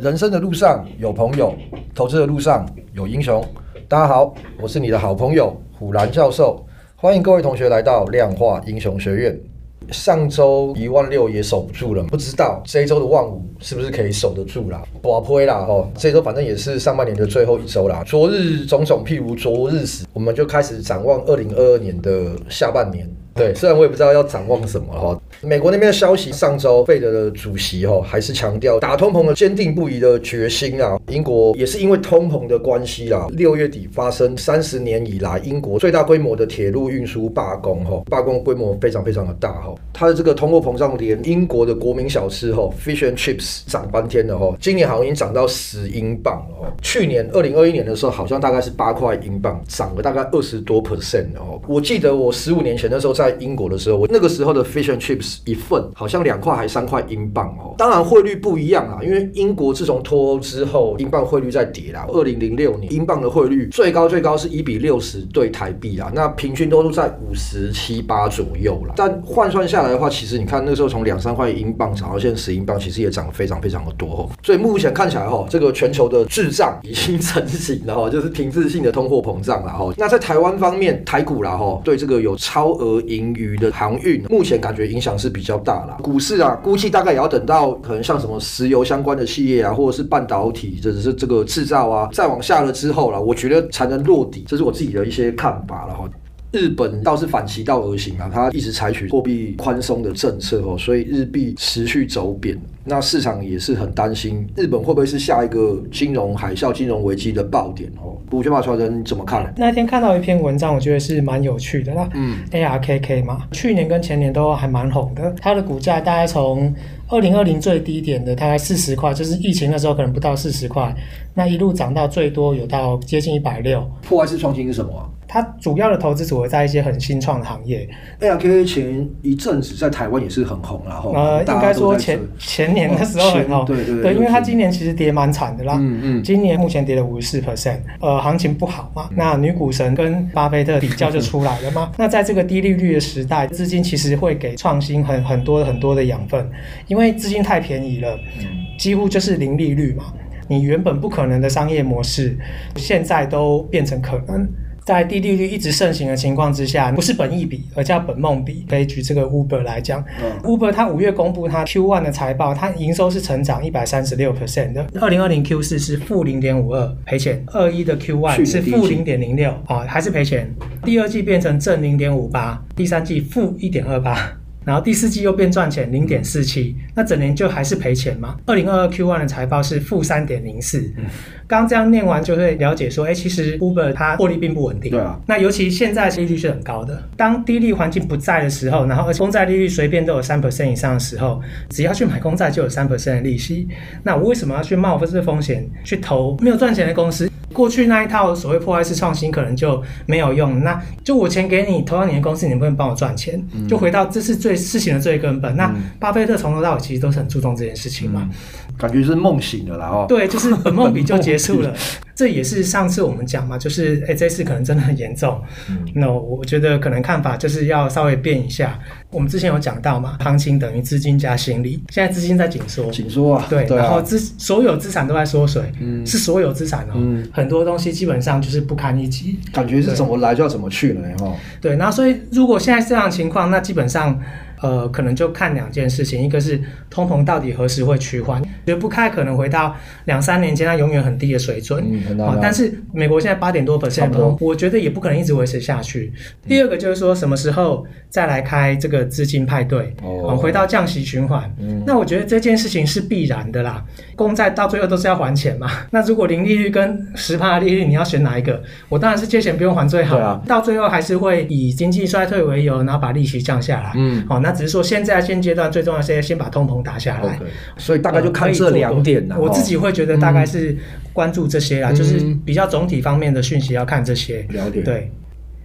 人生的路上有朋友，投资的路上有英雄。大家好，我是你的好朋友虎兰教授，欢迎各位同学来到量化英雄学院。上周一万六也守不住了，不知道这一周的万五是不是可以守得住啦？不会啦哦，这周反正也是上半年的最后一周啦。昨日种种譬如昨日死，我们就开始展望二零二二年的下半年。对，虽然我也不知道要展望什么哈。美国那边的消息，上周费德的主席哈还是强调打通膨的坚定不移的决心啊。英国也是因为通膨的关系啦，六月底发生三十年以来英国最大规模的铁路运输罢工哈，罢工规模非常非常的大哈。它的这个通货膨胀连英国的国民小吃哈 Fish and Chips 涨翻天了哈，今年好像已经涨到十英镑了。去年二零二一年的时候，好像大概是八块英镑，涨了大概二十多 percent 哦。我记得我十五年前的时候在英国的时候，我那个时候的 Fish and Chips 一份好像两块还三块英镑哦。当然汇率不一样啊，因为英国自从脱欧之后，英镑汇率在跌啦。二零零六年英镑的汇率最高最高是一比六十对台币啊，那平均都是在五十七八左右啦。但换算下来的话，其实你看那时候从两三块英镑涨到现在十英镑，其实也涨得非常非常的多哦。所以目前看起来哈，这个全球的滞胀已经成型了哈，就是停滞性的通货膨胀了哈。那在台湾方面，台股啦哈，对这个有超额盈余的航运，目前感觉影响是比较大啦。股市啊，估计大概也要等到可能像什么石油相关的企业啊，或者是半导体，或者是这个制造啊，再往下了之后啦，我觉得才能落底。这是我自己的一些看法了哈。日本倒是反其道而行啊，它一直采取货币宽松的政策哦，所以日币持续走贬。那市场也是很担心，日本会不会是下一个金融海啸、金融危机的爆点哦？五卷马传人怎么看？那天看到一篇文章，我觉得是蛮有趣的啦。嗯，ARKK 嘛，去年跟前年都还蛮红的，它的股价大概从二零二零最低点的大概四十块，就是疫情的时候可能不到四十块，那一路涨到最多有到接近一百六。破坏式创新是什么啊？它主要的投资组合在一些很新创的行业。ARKK 前一阵子在台湾也是很红，然后呃，应该说前前年的时候很红，对对对，对，因为它今年其实跌蛮惨的啦，嗯嗯，今年目前跌了五十四 percent，呃，行情不好嘛，那女股神跟巴菲特比较就出来了嘛。那在这个低利率的时代，资金其实会给创新很很多很多的养分，因为资金太便宜了，几乎就是零利率嘛，你原本不可能的商业模式，现在都变成可能。在低利率一直盛行的情况之下，不是本益比，而叫本梦比。可以举这个 Uber 来讲，嗯，Uber 它五月公布它 Q1 的财报，它营收是成长一百三十六 percent 的。二零二零 Q 四是负零点五二赔钱，二一的 Q1 是负零点零六啊，还是赔钱。第二季变成正零点五八，第三季负一点二八。然后第四季又变赚钱零点四七，那整年就还是赔钱嘛？二零二二 Q one 的财报是负三点零四。刚这样念完就会了解说，哎，其实 Uber 它获利并不稳定。对啊。那尤其现在利率是很高的，当低利环境不在的时候，然后而且公债利率随便都有三 percent 以上的时候，只要去买公债就有三 percent 的利息。那我为什么要去冒这个风险去投没有赚钱的公司？过去那一套所谓破坏式创新可能就没有用，那就我钱给你投到你的公司，你能不能帮我赚钱？嗯、就回到这是最事情的最根本。嗯、那巴菲特从头到尾其实都是很注重这件事情嘛，嗯、感觉是梦醒了啦哦。对，就是本梦比就结束了。这也是上次我们讲嘛，就是哎，这次可能真的很严重。嗯、那我觉得可能看法就是要稍微变一下。我们之前有讲到嘛，行情等于资金加心理，现在资金在紧缩，紧缩啊，对，对啊、然后资所有资产都在缩水，嗯，是所有资产哦，嗯，很多东西基本上就是不堪一击，感觉是怎么来就要怎么去了，然后所以如果现在这样情况，那基本上。呃，可能就看两件事情，一个是通膨到底何时会趋缓，绝不太可能回到两三年前它永远很低的水准。嗯，好，但是美国现在八点多 percent，我觉得也不可能一直维持下去。嗯、第二个就是说什么时候再来开这个资金派对，哦，回到降息循环。嗯，那我觉得这件事情是必然的啦。公债到最后都是要还钱嘛。那如果零利率跟十趴利率，你要选哪一个？我当然是借钱不用还最好。对啊，到最后还是会以经济衰退为由，然后把利息降下来。嗯，好，那。只是说，现在现阶段最重要的是先把通膨打下来所以大概就看这两点了。我自己会觉得大概是关注这些啦，嗯、就是比较总体方面的讯息要看这些。了解。对，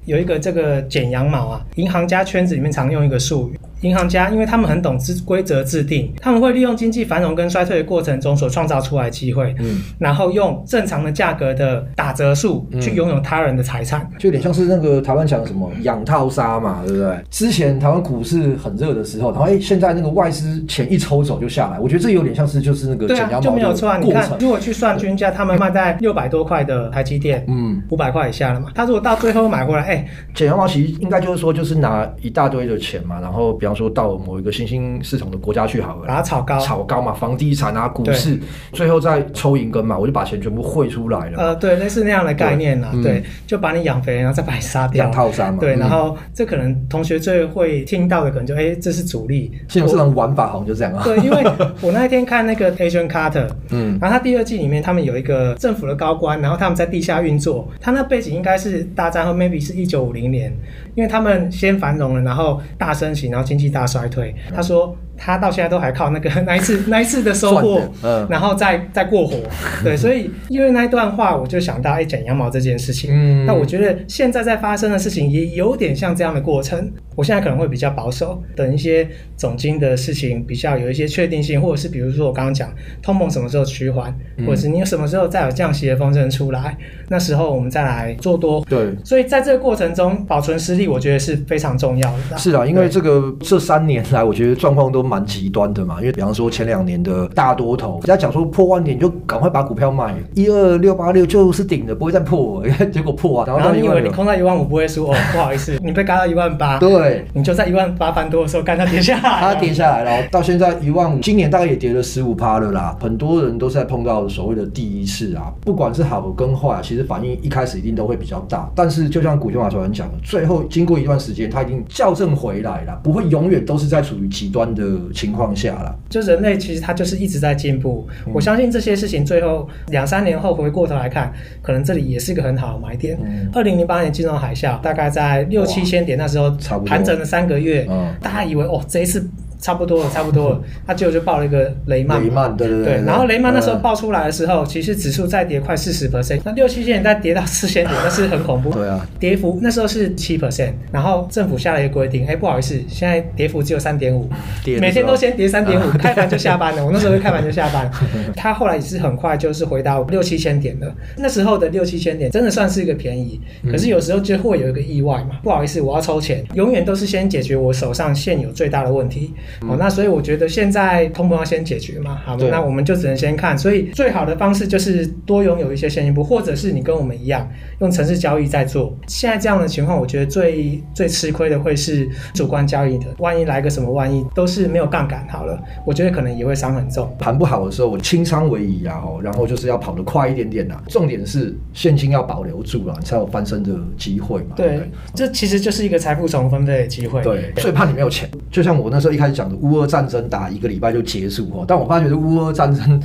有一个这个剪羊毛啊，银行家圈子里面常用一个术语，银行家，因为他们很懂制规则制定，他们会利用经济繁荣跟衰退的过程中所创造出来的机会，嗯，然后用正常的价格的打折数去拥有他人的财产，就有点像是那个台湾讲的什么养套杀嘛，对不对？之前台湾股市很热的时候，然后哎，现在那个外资钱一抽走就下来，我觉得这有点像是就是那个对啊，就没有错啊。你看，如果去算均价，他们卖在六百多块的台积电，嗯，五百块以下了嘛。他如果到最后买回来，哎，减羊毛其实应该就是说，就是拿一大堆的钱嘛，然后比方说到某一个新兴市场的国家去好了，把它炒高，炒高嘛，房地产啊，股市，最后再抽银根嘛，我就把钱全部汇出来了。呃，对，类似那样的概念啊，对，就把你养肥，然后再把你杀掉，养套杀嘛。对，然后这可能同学最会听到的可能就哎，这是主力。现在这种玩法好像就这样啊。对，因为我那一天看那个 Agent Carter，嗯，然后他第二季里面他们有一个政府的高官，然后他们在地下运作，他那背景应该是大战后 maybe 是一九五零年，因为他们先繁荣了，然后大升息，然后经济大衰退。他说。他到现在都还靠那个 那一次那一次的收获，嗯，然后再再过活，对，所以因为那一段话，我就想到哎，剪羊毛这件事情。嗯，那我觉得现在在发生的事情也有点像这样的过程。我现在可能会比较保守，等一些总经的事情比较有一些确定性，或者是比如说我刚刚讲通膨什么时候趋缓，或者是你什么时候再有降息的风声出来，那时候我们再来做多。对，所以在这个过程中保存实力，我觉得是非常重要的。是啊，因为这个这三年来，我觉得状况都。蛮极端的嘛，因为比方说前两年的大多头，人家讲说破万点就赶快把股票卖，一二六八六就是顶的，不会再破，结果破啊，然后你以为你空在一万五不会输哦，不好意思，你被干到一万八，对，你就在一万八翻多的时候干它跌下来，它跌下来了，到现在一万五，今年大概也跌了十五趴了啦，很多人都是在碰到所谓的第一次啊，不管是好跟坏，其实反应一开始一定都会比较大，但是就像股权法所讲的，最后经过一段时间，它已经校正回来了，不会永远都是在处于极端的。情况下了，就人类其实他就是一直在进步。嗯、我相信这些事情最后两三年后回过头来看，可能这里也是一个很好的买点。二零零八年金融海啸，大概在六七千点那时候，盘整了三个月，嗯、大家以为哦这一次。差不多了，差不多了。他结果就爆了一个雷曼。雷曼，对对对。对，然后雷曼那时候爆出来的时候，其实指数再跌快四十 percent，那六七千点再跌到四千点，那是很恐怖。对啊。跌幅那时候是七 percent，然后政府下了一个规定，哎，不好意思，现在跌幅只有三点五，每天都先跌三点五，开盘就下班了。我那时候就开盘就下班。他后来也是很快就是回到六七千点的，那时候的六七千点真的算是一个便宜。可是有时候就会有一个意外嘛，不好意思，我要抽钱，永远都是先解决我手上现有最大的问题。哦，那所以我觉得。现在通膨要先解决嘛，好，那我们就只能先看。所以最好的方式就是多拥有一些现金部，或者是你跟我们一样用城市交易在做。现在这样的情况，我觉得最最吃亏的会是主观交易的。万一来个什么万一，都是没有杠杆好了，我觉得可能也会伤很重。盘不好的时候，我清仓为宜啊，哦然后就是要跑得快一点点啊。重点是现金要保留住了，你才有翻身的机会嘛。对，这其实就是一个财富重分配的机会。对，最怕你没有钱。就像我那时候一开始讲的乌俄战争。打一个礼拜就结束哦，但我发觉这乌俄战争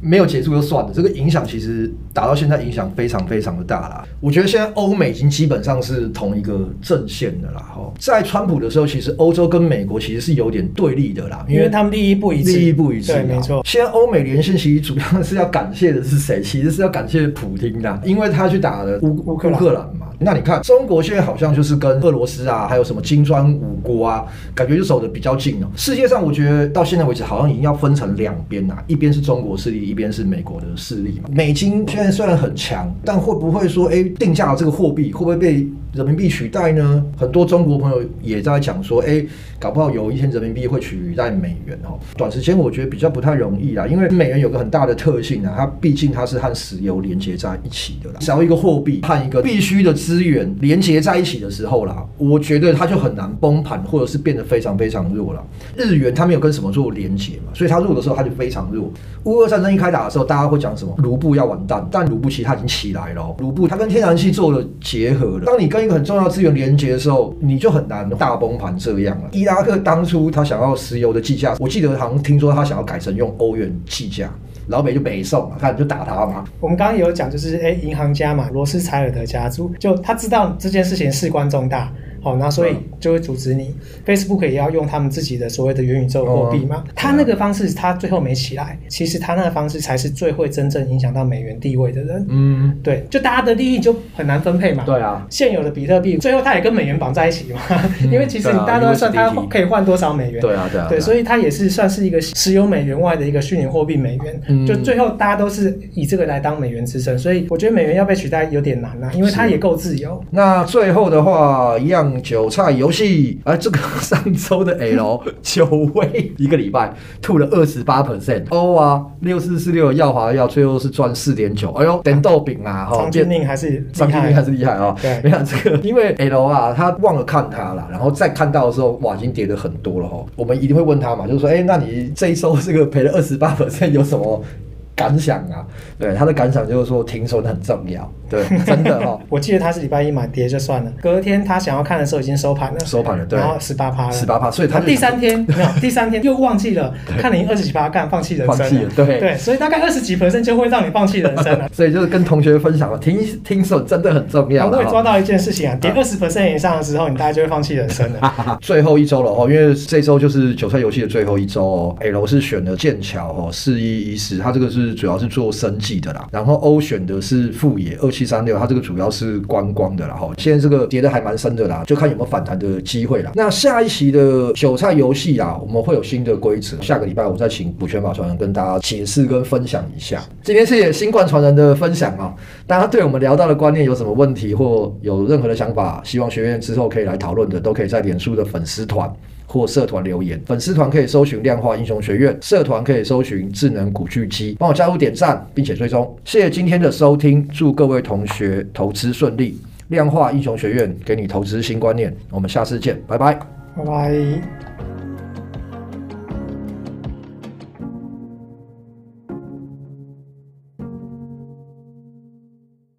没有结束就算了，这个影响其实打到现在影响非常非常的大啦。我觉得现在欧美已经基本上是同一个阵线的啦。哈，在川普的时候，其实欧洲跟美国其实是有点对立的啦，因为他们利益不一致，利益不一致。对，没错。现在欧美连线其实主要是要感谢的是谁？其实是要感谢普京的，因为他去打了乌乌克兰嘛。那你看，中国现在好像就是跟俄罗斯啊，还有什么金砖五国啊，感觉就走的比较近了。世界上，我觉得到现在为止，好像已经要分成两边了，一边是中国势力，一边是美国的势力嘛。美金现在虽然很强，但会不会说，哎，定价的这个货币会不会被人民币取代呢？很多中国朋友也在讲说，哎，搞不好有一天人民币会取代美元哦。短时间我觉得比较不太容易啦，因为美元有个很大的特性啊，它毕竟它是和石油连接在一起的啦，只要一个货币和一个必须的。资源连接在一起的时候啦，我觉得它就很难崩盘，或者是变得非常非常弱了。日元它没有跟什么做连接嘛，所以它弱的时候它就非常弱。乌俄战争一开打的时候，大家会讲什么？卢布要完蛋，但卢布其实它已经起来了。卢布它跟天然气做了结合了。当你跟一个很重要资源连接的时候，你就很难大崩盘这样了。伊拉克当初他想要石油的计价，我记得好像听说他想要改成用欧元计价。老美就北宋嘛，看就打他嘛。我们刚刚有讲，就是哎，银行家嘛，罗斯柴尔德家族，就他知道这件事情事关重大。好，那所以就会阻止你。Facebook 也要用他们自己的所谓的元宇宙货币嘛？他那个方式，他最后没起来，其实他那个方式才是最会真正影响到美元地位的人。嗯，对，就大家的利益就很难分配嘛。对啊，现有的比特币最后它也跟美元绑在一起嘛，因为其实你大家都要算它可以换多少美元。对啊，对啊，对，所以它也是算是一个持有美元外的一个虚拟货币美元。就最后大家都是以这个来当美元支撑，所以我觉得美元要被取代有点难啊，因为它也够自由。那最后的话，一样韭菜游戏，而，这个上周的 L 九位一个礼拜吐了二十八 percent，O 啊，六四四六耀华药最后是赚四点九，哎呦，点豆饼啊，哈，张钧甯还是张钧甯还是厉害啊，对，你看这个，因为 L 啊，他忘了看他了，然后再看到的时候，哇，已经跌了很多了哈，我们一定会问他嘛，就是说，哎，那你这一周这个赔了二十八 percent 有什么？感想啊，对他的感想就是说停损很重要，对，真的、哦。我记得他是礼拜一买跌就算了，隔天他想要看的时候已经收盘了，收盘了，对，然后十八趴了，十八趴，所以他第三天没有，第三天又忘记了，看了已经二十几趴，干放弃人生了，放弃了，对对，所以大概二十几 percent 就会让你放弃人生了。所以就是跟同学分享了，听听说真的很重要。我会抓到一件事情啊，跌二十 percent 以上的时候，你大概就会放弃人生了。最后一周了哦，因为这周就是韭菜游戏的最后一周哦，L 是选了剑桥哦，四一一四，他这个是主要是做。生计的啦，然后 O 选的是副业二七三六，它这个主要是观光的啦哈。现在这个跌得还蛮深的啦，就看有没有反弹的机会啦。那下一期的韭菜游戏啊，我们会有新的规则，下个礼拜我再请股权法传人跟大家解释跟分享一下。今天是新冠传人的分享啊，大家对我们聊到的观念有什么问题或有任何的想法，希望学院之后可以来讨论的，都可以在脸书的粉丝团。或社团留言，粉丝团可以搜寻量化英雄学院，社团可以搜寻智能古巨基，帮我加入点赞，并且追踪。谢谢今天的收听，祝各位同学投资顺利。量化英雄学院给你投资新观念，我们下次见，拜拜，拜拜。